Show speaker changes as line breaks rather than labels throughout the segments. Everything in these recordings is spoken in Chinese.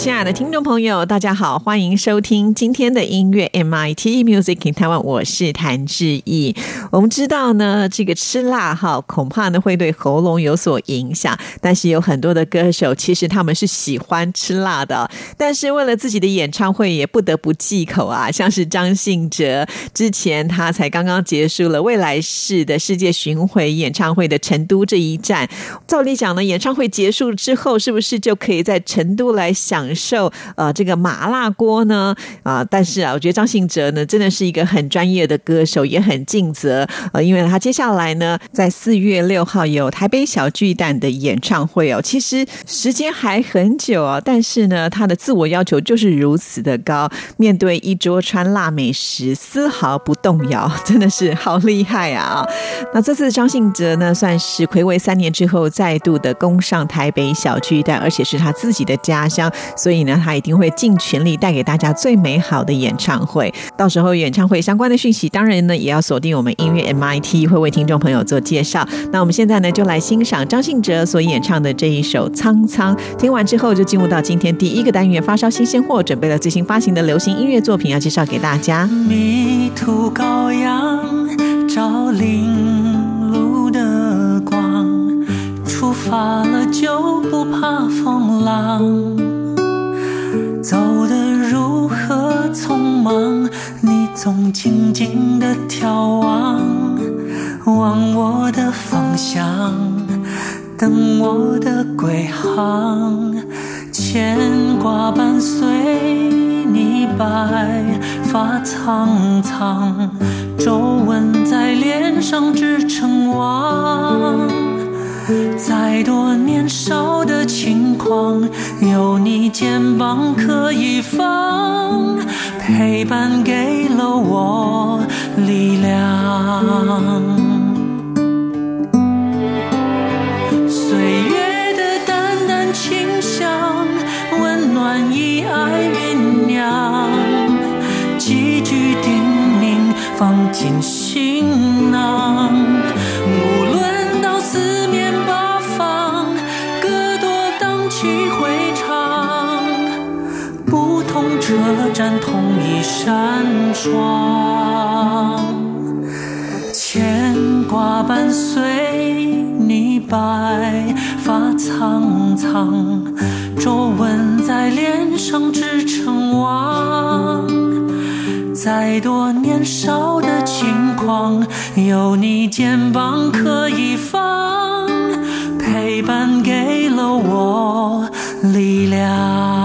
亲爱的听众朋友，大家好，欢迎收听今天的音乐 MIT Music in Taiwan，我是谭志毅。我们知道呢，这个吃辣哈，恐怕呢会对喉咙有所影响。但是有很多的歌手，其实他们是喜欢吃辣的，但是为了自己的演唱会，也不得不忌口啊。像是张信哲，之前他才刚刚结束了未来式的世界巡回演唱会的成都这一站。照理讲呢，演唱会结束之后，是不是就可以在成都来享？受呃这个麻辣锅呢啊，但是啊，我觉得张信哲呢真的是一个很专业的歌手，也很尽责呃，因为他接下来呢在四月六号有台北小巨蛋的演唱会哦，其实时间还很久哦，但是呢他的自我要求就是如此的高，面对一桌川辣美食丝毫不动摇，真的是好厉害啊！那这次张信哲呢算是暌违三年之后再度的攻上台北小巨蛋，而且是他自己的家乡。所以呢，他一定会尽全力带给大家最美好的演唱会。到时候演唱会相关的讯息，当然呢也要锁定我们音乐 MIT 会为听众朋友做介绍。那我们现在呢就来欣赏张信哲所演唱的这一首《苍苍》。听完之后就进入到今天第一个单元发烧新鲜货，准备了最新发行的流行音乐作品要介绍给大家。
迷途羔羊，照临路的光，出发了就不怕风浪。走得如何匆忙？你总静静地眺望，望我的方向，等我的归航。牵挂伴随你，白发苍苍，皱纹在脸上织成网。再多年少的轻狂，有你肩膀可以放，陪伴给了我力量。岁月的淡淡清香，温暖以爱酝酿，几句叮咛放进行囊。一扇窗，牵挂伴随你，白发苍苍，皱纹在脸上织成网。再多年少的轻狂，有你肩膀可以放，陪伴给了我力量。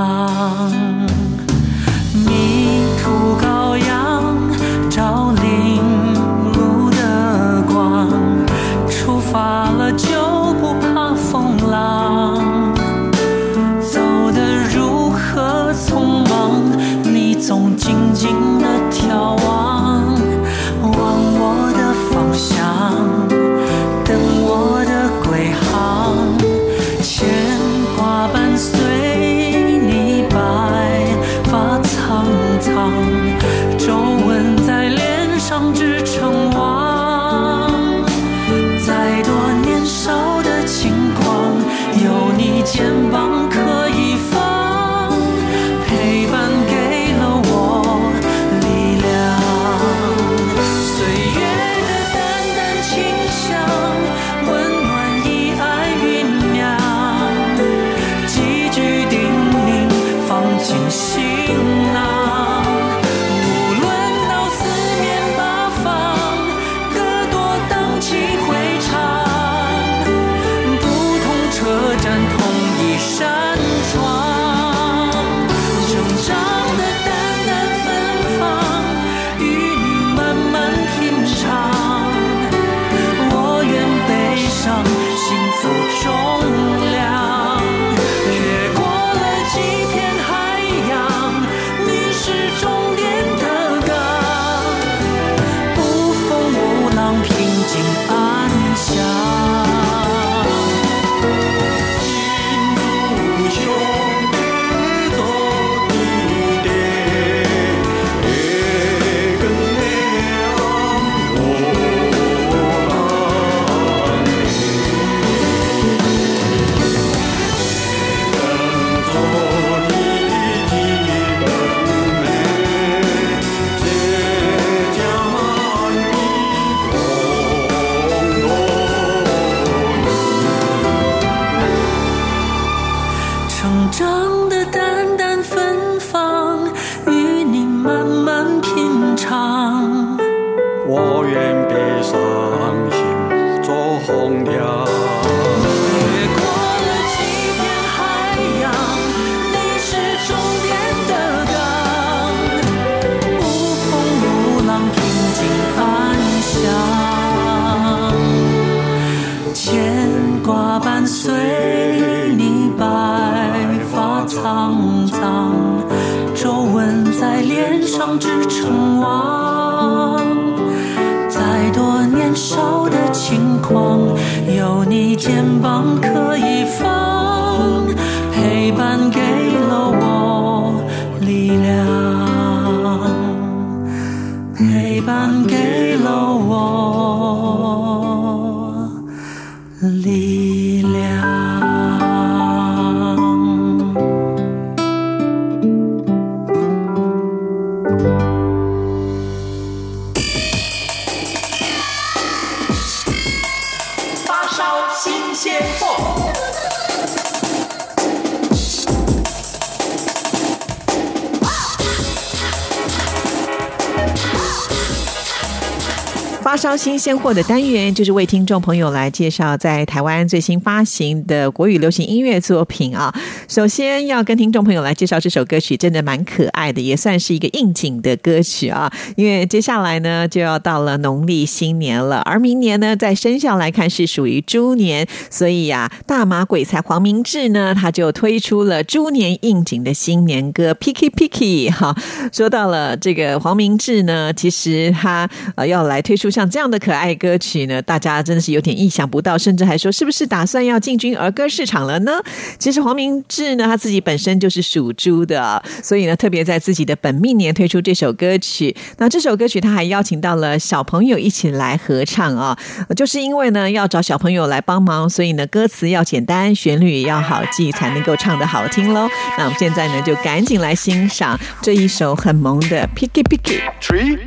新鲜货
的单元，就是为听众朋友来介绍在台湾最新发行的国语流行音乐作品啊。首先要跟听众朋友来介绍这首歌曲，真的蛮可爱的，也算是一个应景的歌曲啊。因为接下来呢就要到了农历新年了，而明年呢在生肖来看是属于猪年，所以呀、大马鬼才黄明志呢他就推出了猪年应景的新年歌《Picky Picky》哈。说到了这个黄明志呢，其实他呃要来推出像这样的可爱歌曲呢，大家真的是有点意想不到，甚至还说是不是打算要进军儿歌市场了呢？其实黄明志呢，他自己本身就是属猪的，所以呢，特别在自己的本命年推出这首歌曲。那这首歌曲他还邀请到了小朋友一起来合唱啊，就是因为呢要找小朋友来帮忙，所以呢歌词要简单，旋律也要好记，才能够唱得好听喽。那我们现在呢就赶紧来欣赏这一首很萌的《Picky Picky》。
Three,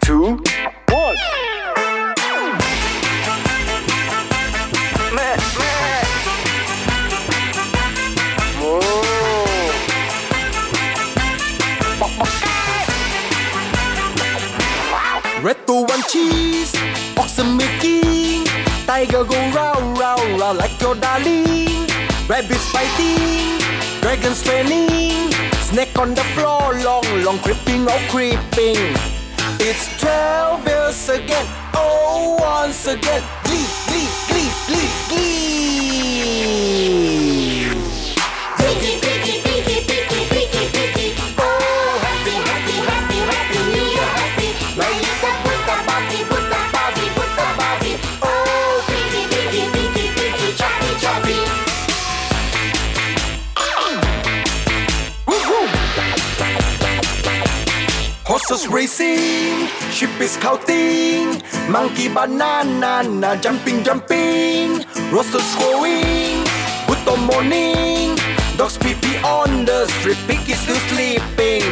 two, Tiger go round, round, round like your darling. Rabbits fighting, dragons training. Snake on the floor, long, long creeping, oh creeping. It's 12 years again, oh once again. Glee, glee, glee, glee, glee. Horses racing, sheep is counting, monkey banana jumping jumping, roosters crowing, good morning, dogs pee pee on the street, pig is still sleeping.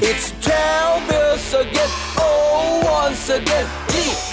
It's twelve years again, oh once again, glee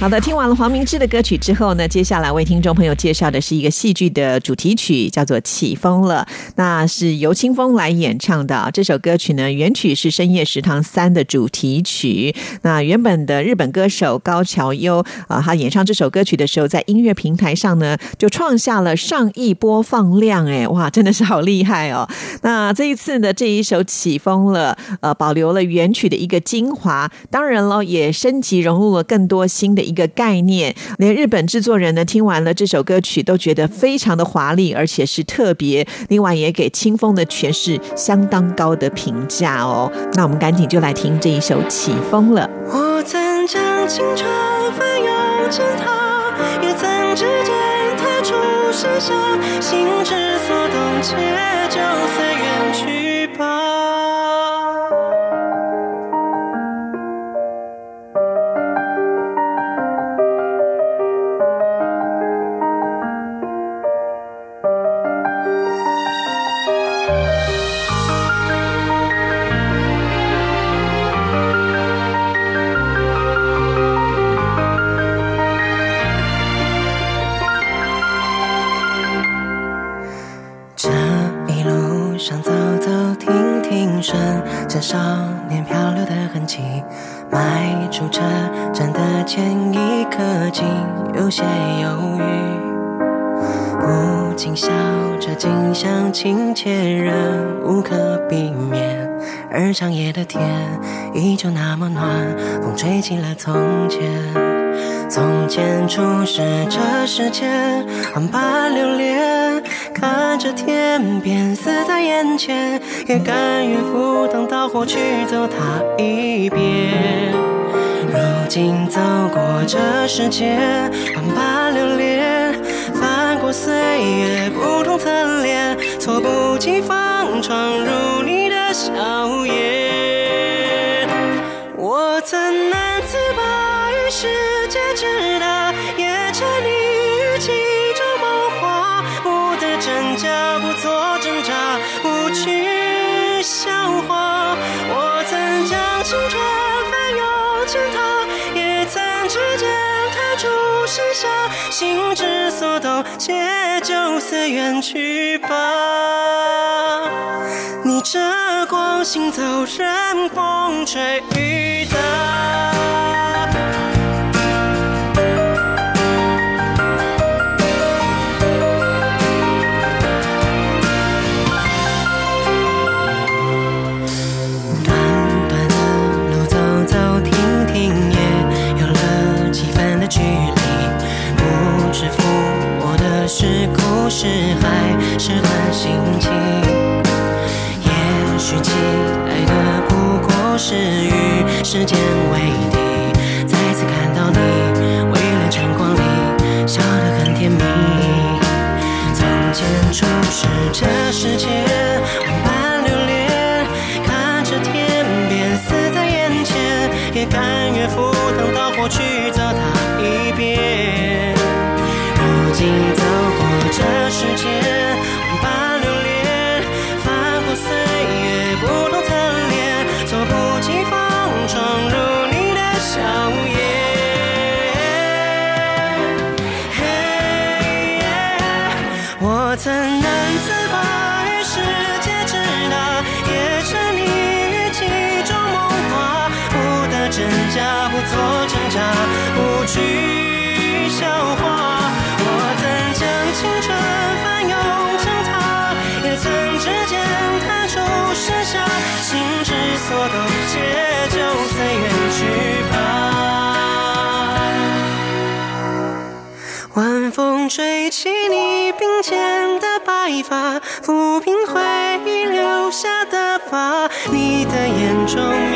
好的，听完了黄明志的歌曲之后呢，接下来为听众朋友介绍的是一个戏剧的主题曲，叫做《起风了》，那是由清风来演唱的。这首歌曲呢，原曲是《深夜食堂三》的主题曲。那原本的日本歌手高桥优啊，他演唱这首歌曲的时候，在音乐平台上呢，就创下了上亿播放量，哎，哇，真的是好厉害哦。那这一次呢，这一首《起风了》呃，保留了原曲的一个精华，当然了，也升级融入了更多新的一个概念，连日本制作人呢听完了这首歌曲都觉得非常的华丽，而且是特别。另外也给清风的诠释相当高的评价哦。那我们赶紧就来听这一首《起风了》。
我曾将青春翻涌成她，也曾指尖弹出盛夏，心之所动，且就随缘去时间，万般流连，看着天边死在眼前，也甘愿赴汤蹈火去走它一遍。如今走过这世界，万般流连，翻过岁月不同侧脸，猝不及防闯入你的笑颜。远去吧。逆着光行走，任风吹雨打。是段心情。也许期待的不过是与时间为敌。再次看到你，微亮晨光里，笑得很甜蜜。从前初识这世界，万般流连，看着天边死在眼前，也甘愿赴汤蹈火去走它一遍。如今去笑话。我曾将青春翻涌成她，也曾指尖弹出盛夏，心之所动，且就随缘去吧。晚风吹起你鬓间的白发，抚平回忆留下的疤。你的眼中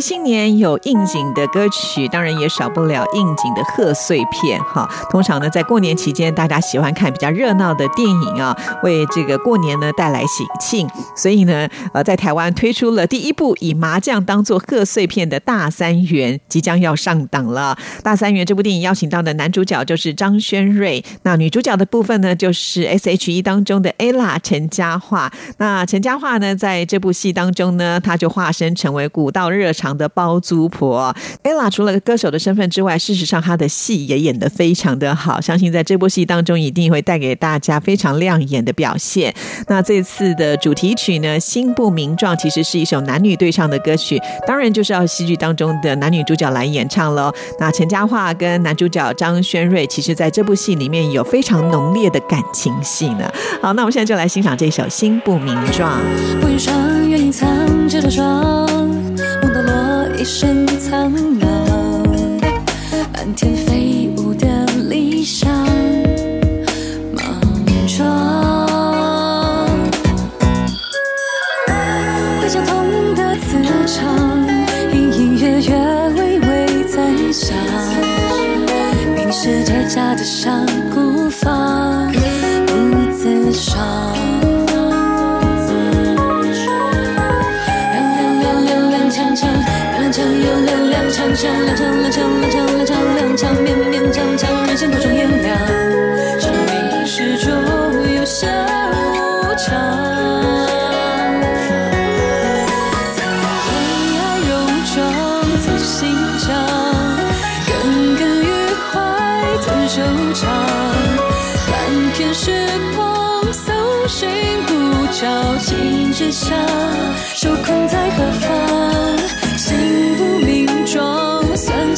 新年有应景的歌曲，当然也少不了应景的贺岁片哈。通常呢，在过年期间，大家喜欢看比较热闹的电影啊，为这个过年呢带来喜庆。所以呢，呃，在台湾推出了第一部以麻将当做贺岁片的《大三元》，即将要上档了。《大三元》这部电影邀请到的男主角就是张轩瑞，那女主角的部分呢，就是 S.H.E 当中的 ella 陈嘉桦。那陈嘉桦呢，在这部戏当中呢，她就化身成为古道热肠的包租婆。ella 除了歌手的身份之外，事实上她的戏也演得非常的好，相信在这部戏当中一定会带给大家非常亮眼的表现。那这次的主题曲呢，《心不名状》其实是一首男女对唱的歌曲，当然就是要戏剧当中的男女主角来演唱喽。那陈嘉桦跟男主角张轩瑞，其实在这部戏里面有非常浓烈的感情戏呢。好，那我们现在就来欣赏这首《心不名状》。
不愿上，愿隐藏着的妆，深藏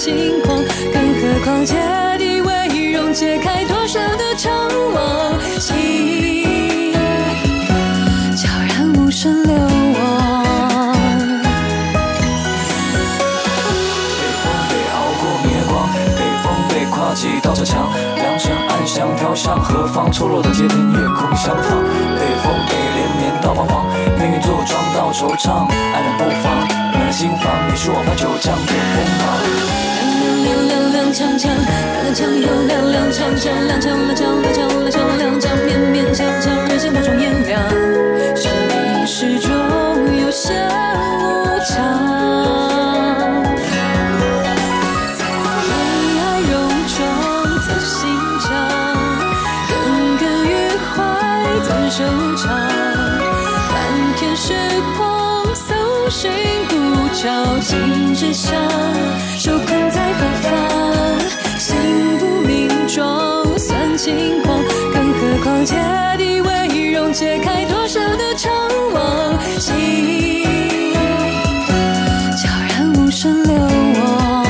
算轻狂，更何况姐弟为荣，解开多少的怅惘，心悄然无声流亡。
北风被熬过灭光，北风被跨几道着墙，两城暗香飘向何方？错落的街灯夜空相仿，北风被连绵到彷徨，命运作庄到惆怅，爱人不放，心房，你是我怕九江的锋芒。
踉踉踉跄跄，踉跄又踉踉跄跄，踉跄踉跄踉跄踉跄踉跄，勉勉强强，情之香，受困在何方？心不明装，算轻狂，更何况姐弟为荣，解开多少的怅惘，心悄然无声流亡。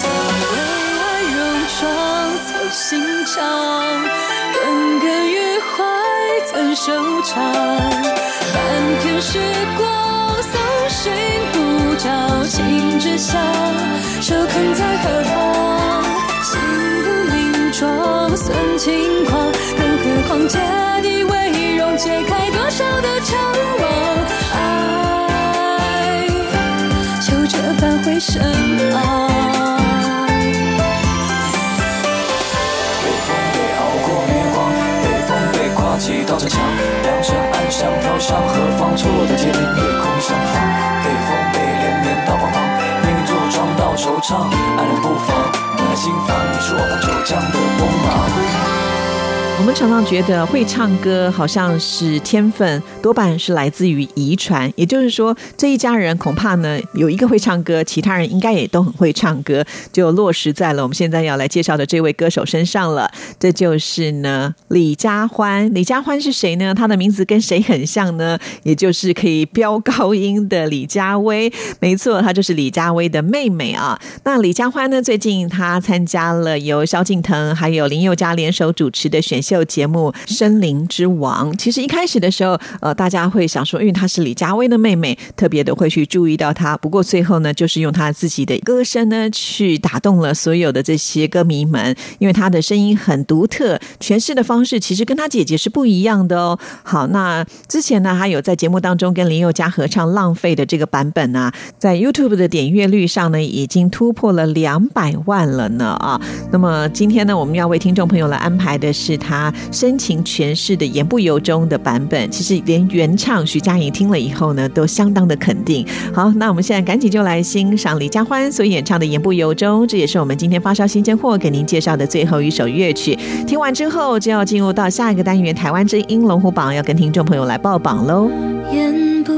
曾为爱戎装走心肠，耿耿于怀怎收场？翻遍时光，不着情之香，受困在何方？心不名状，算轻狂，更何况姐弟为荣，解开多少的怅惘？爱，求这返回身旁。
北风被熬过灭光，北风被跨几道着墙，两城暗香飘向何方？错落的街边夜空相仿，惆怅，爱人不妨，暖了心房，你是我们九江的光芒。
我们常常觉得会唱歌好像是天分，多半是来自于遗传。也就是说，这一家人恐怕呢有一个会唱歌，其他人应该也都很会唱歌，就落实在了我们现在要来介绍的这位歌手身上了。这就是呢李佳欢。李佳欢是谁呢？他的名字跟谁很像呢？也就是可以飙高音的李佳薇。没错，她就是李佳薇的妹妹啊。那李佳欢呢，最近她参加了由萧敬腾还有林宥嘉联手主持的选秀秀节目《森林之王》。其实一开始的时候，呃，大家会想说，因为她是李佳薇的妹妹，特别的会去注意到她。不过最后呢，就是用她自己的歌声呢，去打动了所有的这些歌迷们，因为她的声音很独特，诠释的方式其实跟她姐姐是不一样的哦。好，那之前呢，还有在节目当中跟林宥嘉合唱《浪费》的这个版本啊，在 YouTube 的点阅率上呢，已经突破了两百万了呢啊。那么今天呢，我们要为听众朋友来安排的是他深情诠释的《言不由衷》的版本。其实连原唱徐佳莹听了以后呢，都相当的肯定。好，那我们现在赶紧就来欣赏李佳欢所演唱的《言不由衷》，这也是我们今天发烧新鲜货给您介绍的最后一首乐曲。听完之后，就要进入到下一个单元——台湾之音龙虎榜，要跟听众朋友来报榜喽。
言不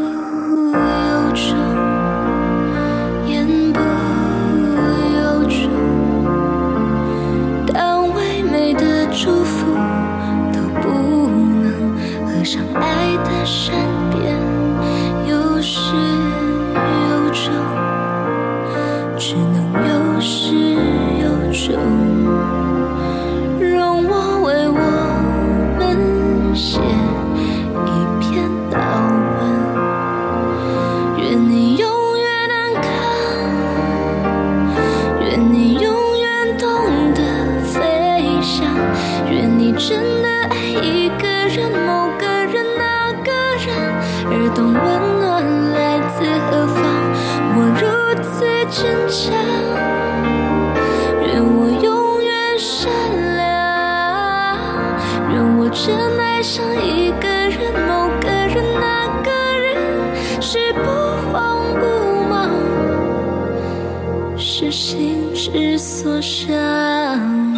心之所向。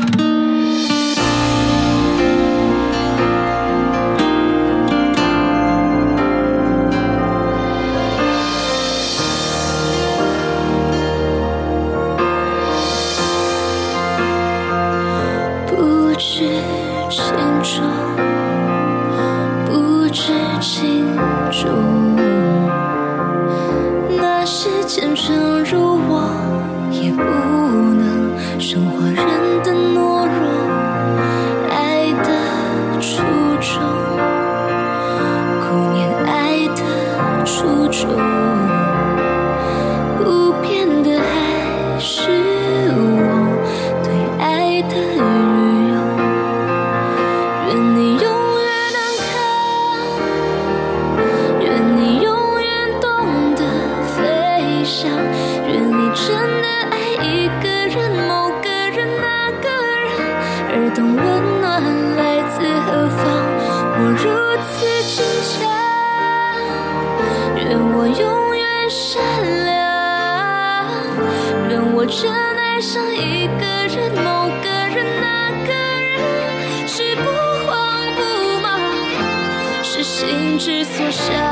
所向。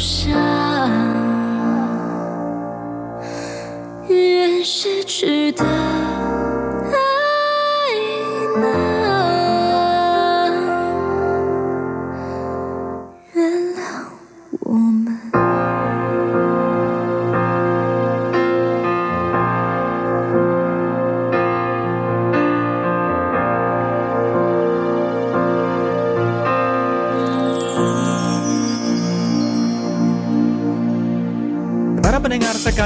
伤，愿失去的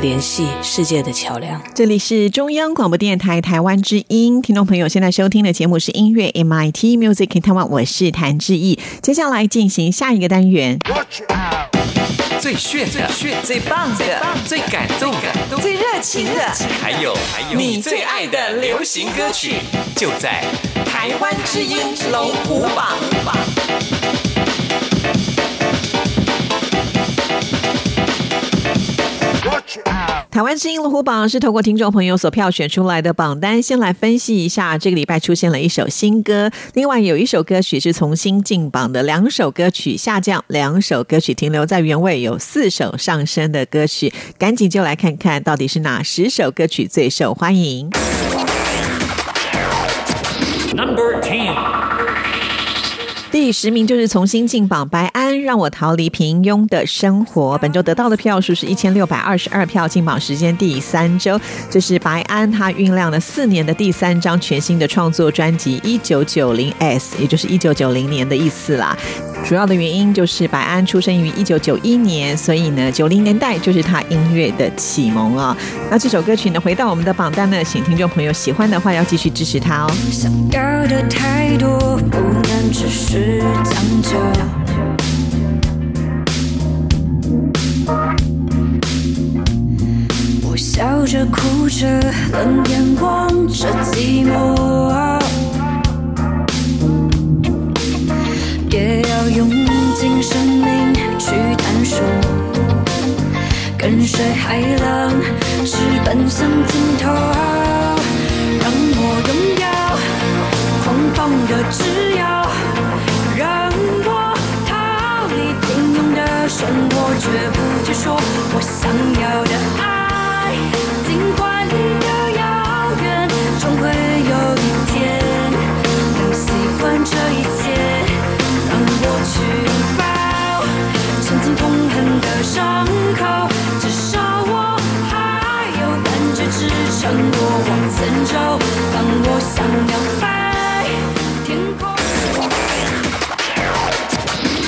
联系世界的桥梁。
这里是中央广播电台台湾之音，听众朋友现在收听的节目是音乐 MIT Music in Taiwan，我是谭志毅。接下来进行下一个单元，
最炫的、炫最棒的、最感动的、
最热情的，
还有还有你最爱的流行歌曲，就在
台湾之音龙虎榜。台湾之音龙虎榜是透过听众朋友所票选出来的榜单，先来分析一下。这个礼拜出现了一首新歌，另外有一首歌曲是重新进榜的，两首歌曲下降，两首歌曲停留在原位，有四首上升的歌曲。赶紧就来看看到底是哪十首歌曲最受欢迎。
Number Ten。
第十名就是重新进榜，白安让我逃离平庸的生活。本周得到的票数是一千六百二十二票，进榜时间第三周。这是白安他酝酿了四年的第三张全新的创作专辑《一九九零 S》，也就是一九九零年的意思啦。主要的原因就是白安出生于一九九一年，所以呢，九零年代就是他音乐的启蒙啊。那这首歌曲呢，回到我们的榜单呢，请听众朋友喜欢的话要继续支持他哦。
想要的太多，不能只是将就。我笑着哭着，冷眼望着寂寞，用尽生命去探索，跟随海浪，是奔向尽头。让我拥有狂放的自由，让我逃离平庸的生活，绝不接受我想要的爱。尽管有遥远，终会有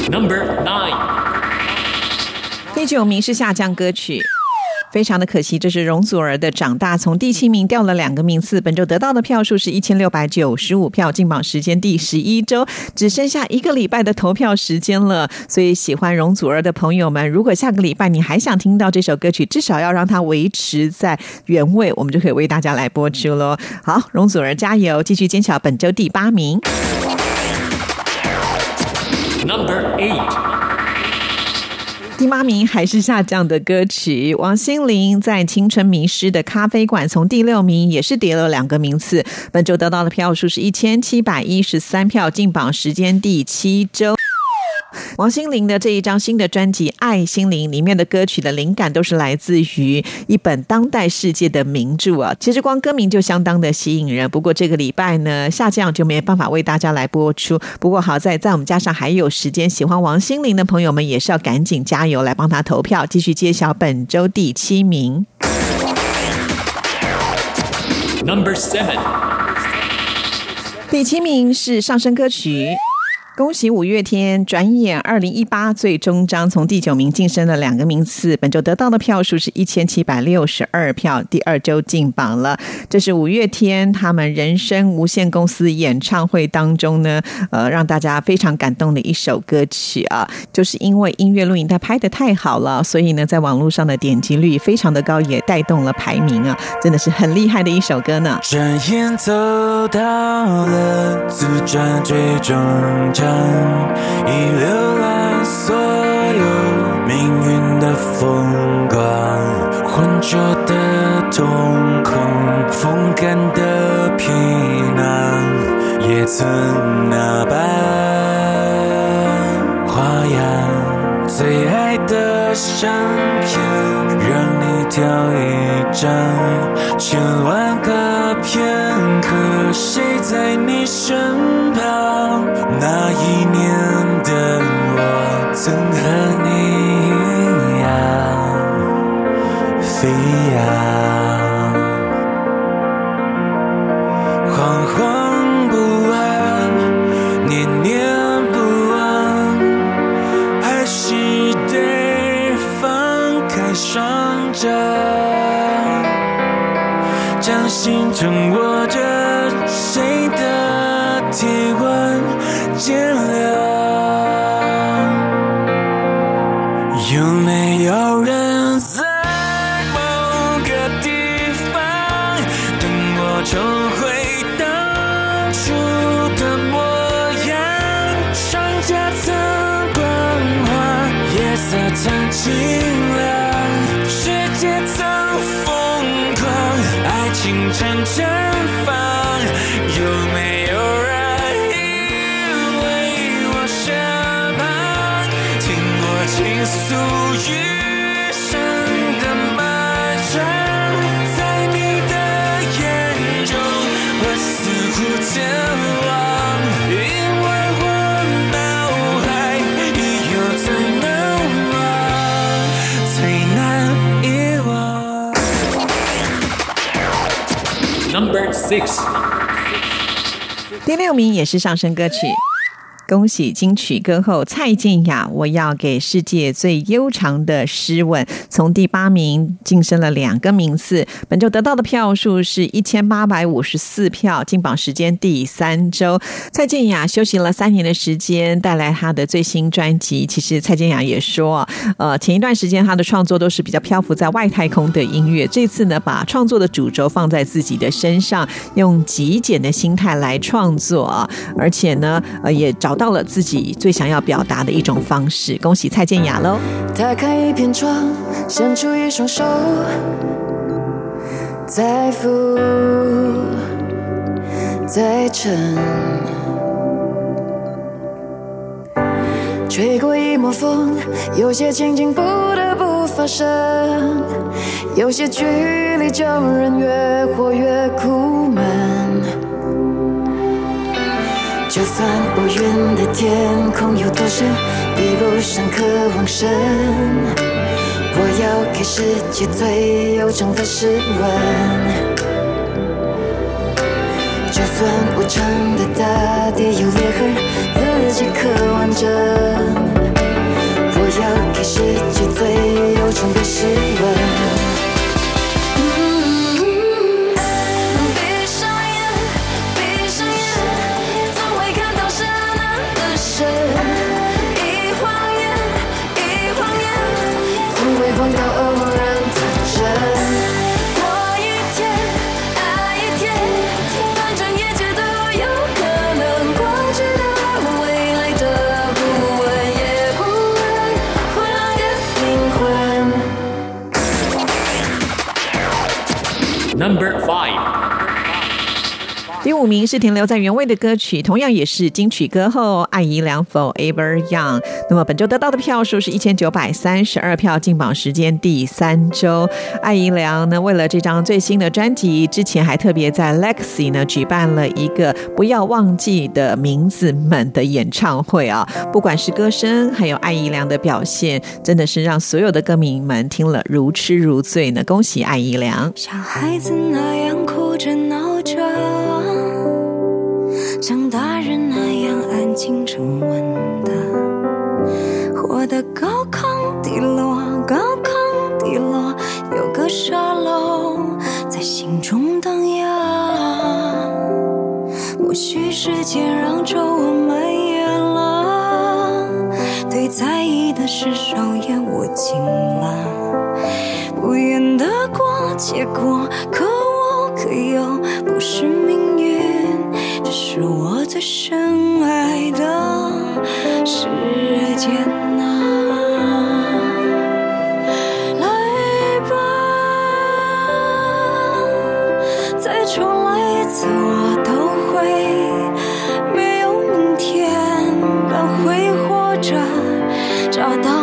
Number Nine。
第九名是下降歌曲。非常的可惜，这是容祖儿的《长大》，从第七名掉了两个名次。本周得到的票数是一千六百九十五票，进榜时间第十一周，只剩下一个礼拜的投票时间了。所以喜欢容祖儿的朋友们，如果下个礼拜你还想听到这首歌曲，至少要让它维持在原位，我们就可以为大家来播出喽。好，容祖儿加油，继续坚强，本周第八名。
Number Eight。
第八名还是下降的歌曲，王心凌在《青春迷失的咖啡馆》从第六名也是跌了两个名次。本周得到的票数是一千七百一十三票，进榜时间第七周。王心凌的这一张新的专辑《爱心灵》里面的歌曲的灵感都是来自于一本当代世界的名著啊，其实光歌名就相当的吸引人。不过这个礼拜呢下降就没办法为大家来播出。不过好在在我们加上还有时间，喜欢王心凌的朋友们也是要赶紧加油来帮她投票，继续揭晓本周第七名。
Number Seven。
第七名是上升歌曲。恭喜五月天！转眼二零一八最终章从第九名晋升了两个名次，本周得到的票数是一千七百六十二票，第二周进榜了。这是五月天他们人生无限公司演唱会当中呢，呃，让大家非常感动的一首歌曲啊，就是因为音乐录影带拍的太好了，所以呢，在网络上的点击率非常的高，也带动了排名啊，真的是很厉害的一首歌呢。
转眼走到了自传最终章，已浏览所有命运的风光，浑浊的瞳孔，风干的皮囊，也曾那般花样。最爱的相片，让你挑一张，千万个片刻，谁在你身旁？那一年的我，曾和你一样飞扬，you
第六名也是上升歌曲。恭喜金曲歌后蔡健雅！我要给世界最悠长的诗吻，从第八名晋升了两个名次。本周得到的票数是一千八百五十四票，进榜时间第三周。蔡健雅休息了三年的时间，带来她的最新专辑。其实蔡健雅也说，呃，前一段时间她的创作都是比较漂浮在外太空的音乐，这次呢，把创作的主轴放在自己的身上，用极简的心态来创作，而且呢，呃，也找到到了自己最想要表达的一种方式。恭喜蔡健雅喽！
打开一片窗，伸出一双手，再浮再沉，吹过一抹风，有些情景不得不发生，有些距离叫人越活越苦闷。就算乌云的天空有多深，比不上渴望深。我要给世界最悠长的诗吻。就算无常的大地有裂痕，自己刻完整。我要给世界最悠长的诗吻。
Number 5
第五名是停留在原位的歌曲，同样也是金曲歌后艾怡良 Forever Young。那么本周得到的票数是一千九百三十二票，进榜时间第三周。艾怡良呢，为了这张最新的专辑，之前还特别在 Lexi 呢举办了一个“不要忘记的名字们”的演唱会啊。不管是歌声，还有艾怡良的表现，真的是让所有的歌迷们听了如痴如醉呢。恭喜艾怡良！
像孩子那样哭着闹，像大人那样安静沉稳的，活得高亢低落，高亢低落，有个沙漏在心中荡漾。或许时间让皱纹蔓延了，对在意的事手也握紧了。不愿得过且过，可我可又不是命，是我最深爱的时间啊！来吧，再重来一次，我都会没有明天，但会活着找到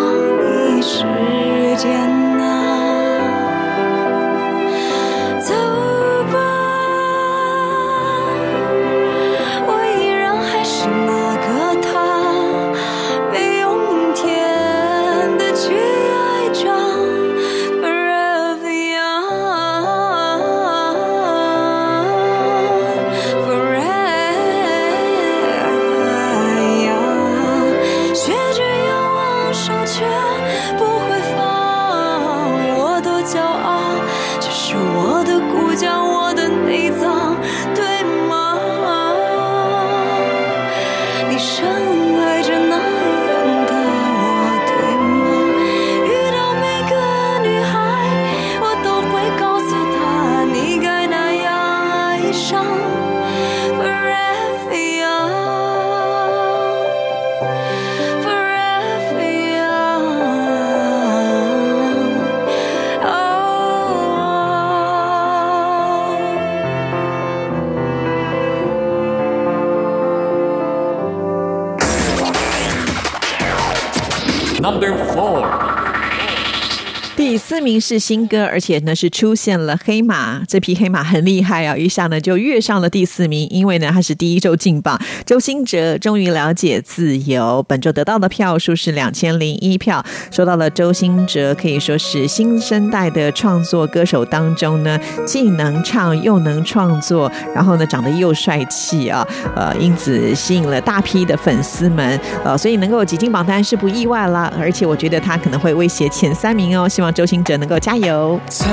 是
新歌，而且呢是出现了黑马，这匹黑马很厉害啊，一下呢就跃上了第四名，因为呢他是第一周进榜。周兴哲终于了解自由，本周得到的票数是两千零一票。说到了周兴哲，可以说是新生代的创作歌手当中呢，既能唱又能创作，然后呢长得又帅气啊，呃，因此吸引了大批的粉丝们，呃，所以能够挤进榜单是不意外啦。而且我觉得他可能会威胁前三名哦，希望周兴哲能够加油。
灿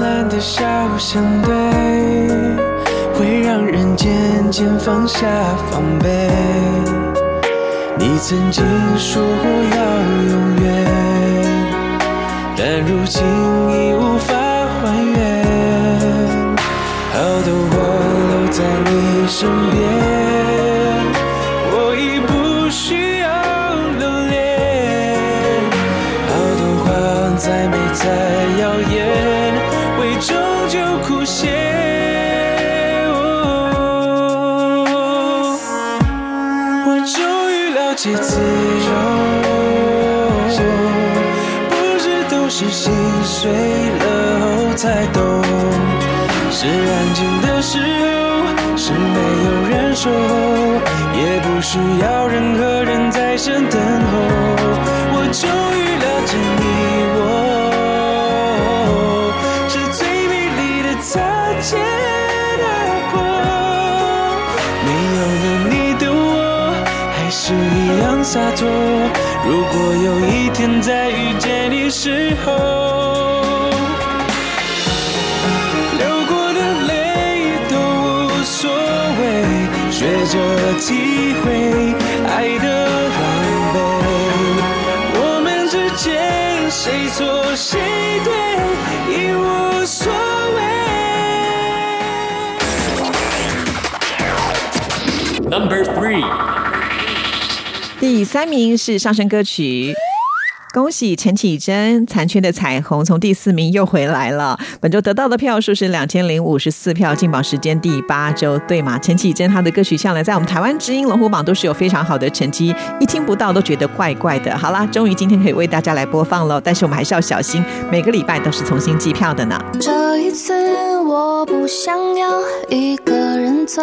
烂的笑相对，会让人渐渐放下防备。你曾经说过要永远，但如今已无法还原。好的我留在你身边，心碎了后才懂。是安静的时候，是没有人守候，也不需要任何人在身等候。我终于了解你我，是最美丽的擦肩而过。没有了你的我，还是一样洒脱。如果有一天再遇见你时候。着体会爱的狼狈。我们之间谁错谁对已无所谓。
Number three.
第三名是上升歌曲。恭喜陈绮贞，《残缺的彩虹》从第四名又回来了。本周得到的票数是两千零五十四票，进榜时间第八周，对嘛？陈绮贞她的歌曲向来在我们台湾知音龙虎榜都是有非常好的成绩，一听不到都觉得怪怪的。好啦，终于今天可以为大家来播放了，但是我们还是要小心，每个礼拜都是重新计票的呢。
这一次我不想要一个人走，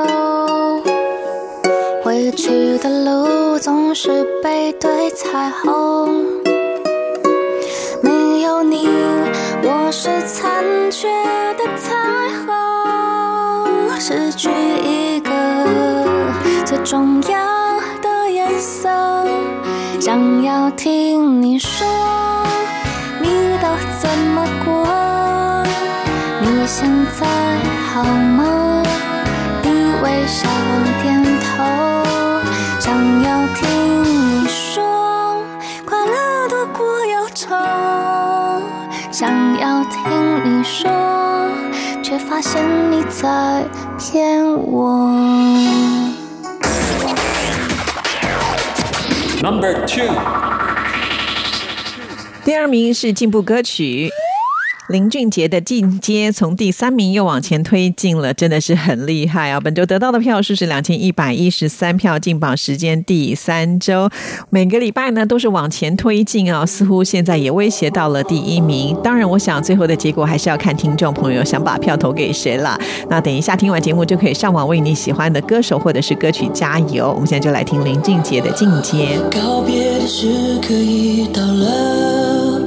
回去的路总是背对彩虹。我是残缺的彩虹，失去一个最重要的颜色。想要听你说，你都怎么过？你现在好吗？你微笑点头，说，却发现你在骗我。
Number two.
第二名是进步歌曲。林俊杰的进阶从第三名又往前推进了，真的是很厉害啊！本周得到的票数是两千一百一十三票，进榜时间第三周，每个礼拜呢都是往前推进啊，似乎现在也威胁到了第一名。当然，我想最后的结果还是要看听众朋友想把票投给谁了。那等一下听完节目就可以上网为你喜欢的歌手或者是歌曲加油。我们现在就来听林俊杰的进阶。
告别的时刻已到了，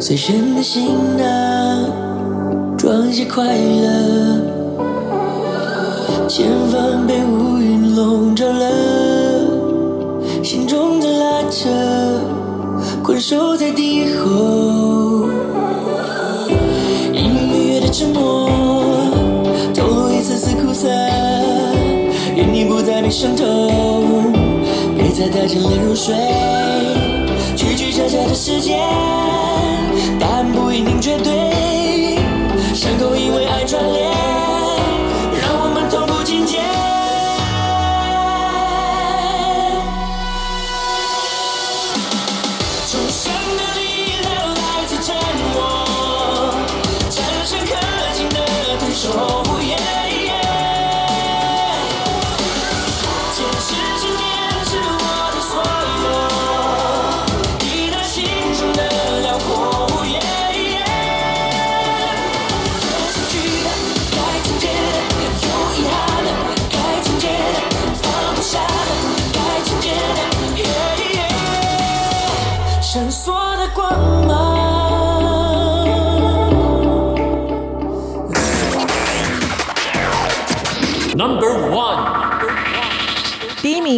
随身的行囊装些快乐，前方被乌云笼罩了，心中的拉扯，困守在地后，隐隐约约的沉默，透露一丝丝苦涩，愿你不再被伤透，别再带着泪入睡。曲曲折折的时间，答案不一定绝对。伤口因为爱
转，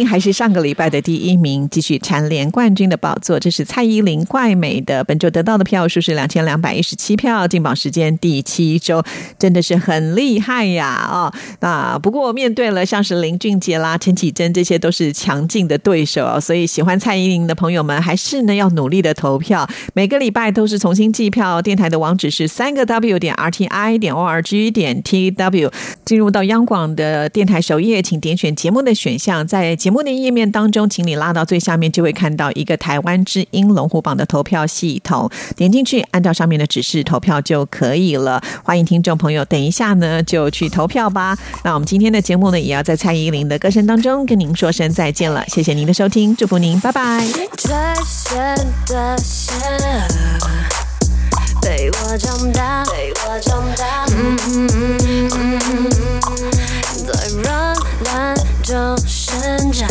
还是上个礼拜的第一名，继续蝉联冠军的宝座。这是蔡依林怪美的，本周得到的票数是两千两百一十七票，进榜时间第七周，真的是很厉害呀！哦，那不过面对了像是林俊杰啦、陈绮贞，这些都是强劲的对手，所以喜欢蔡依林的朋友们，还是呢要努力的投票。每个礼拜都是重新计票，电台的网址是三个 W 点 RTI 点 ORG 点 TW。进入到央广的电台首页，请点选节目的选项，在节目的页面当中，请你拉到最下面，就会看到一个台湾之音龙虎榜的投票系统，点进去，按照上面的指示投票就可以了。欢迎听众朋友，等一下呢就去投票吧。那我们今天的节目呢，也要在蔡依林的歌声当中跟您说声再见了，谢谢您的收听，祝福您，拜拜。
最深的线被我长大，被我长大。嗯嗯嗯嗯嗯，在软烂中生长，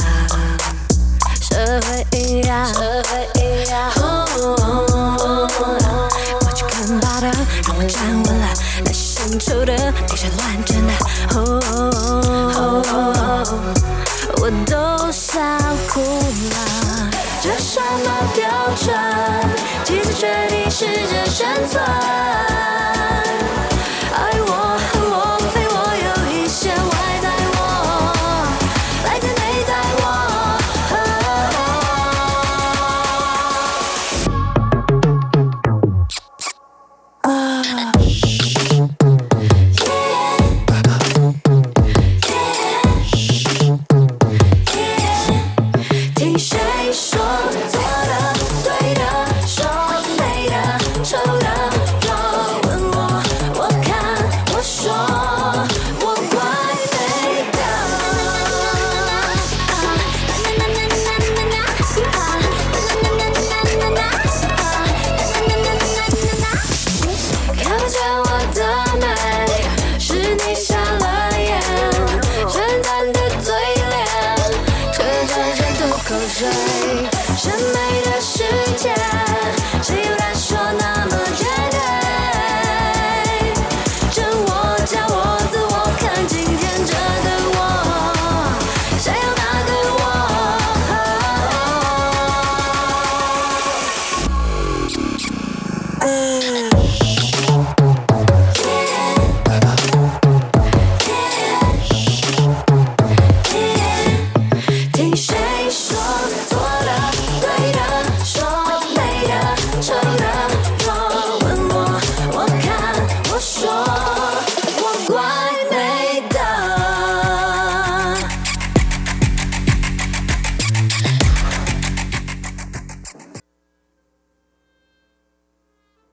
社会营养，社会营养。我去看报道，让我站稳了，那些深处的那些乱真的，我都笑哭了。这什么标准？几次决定试着生存？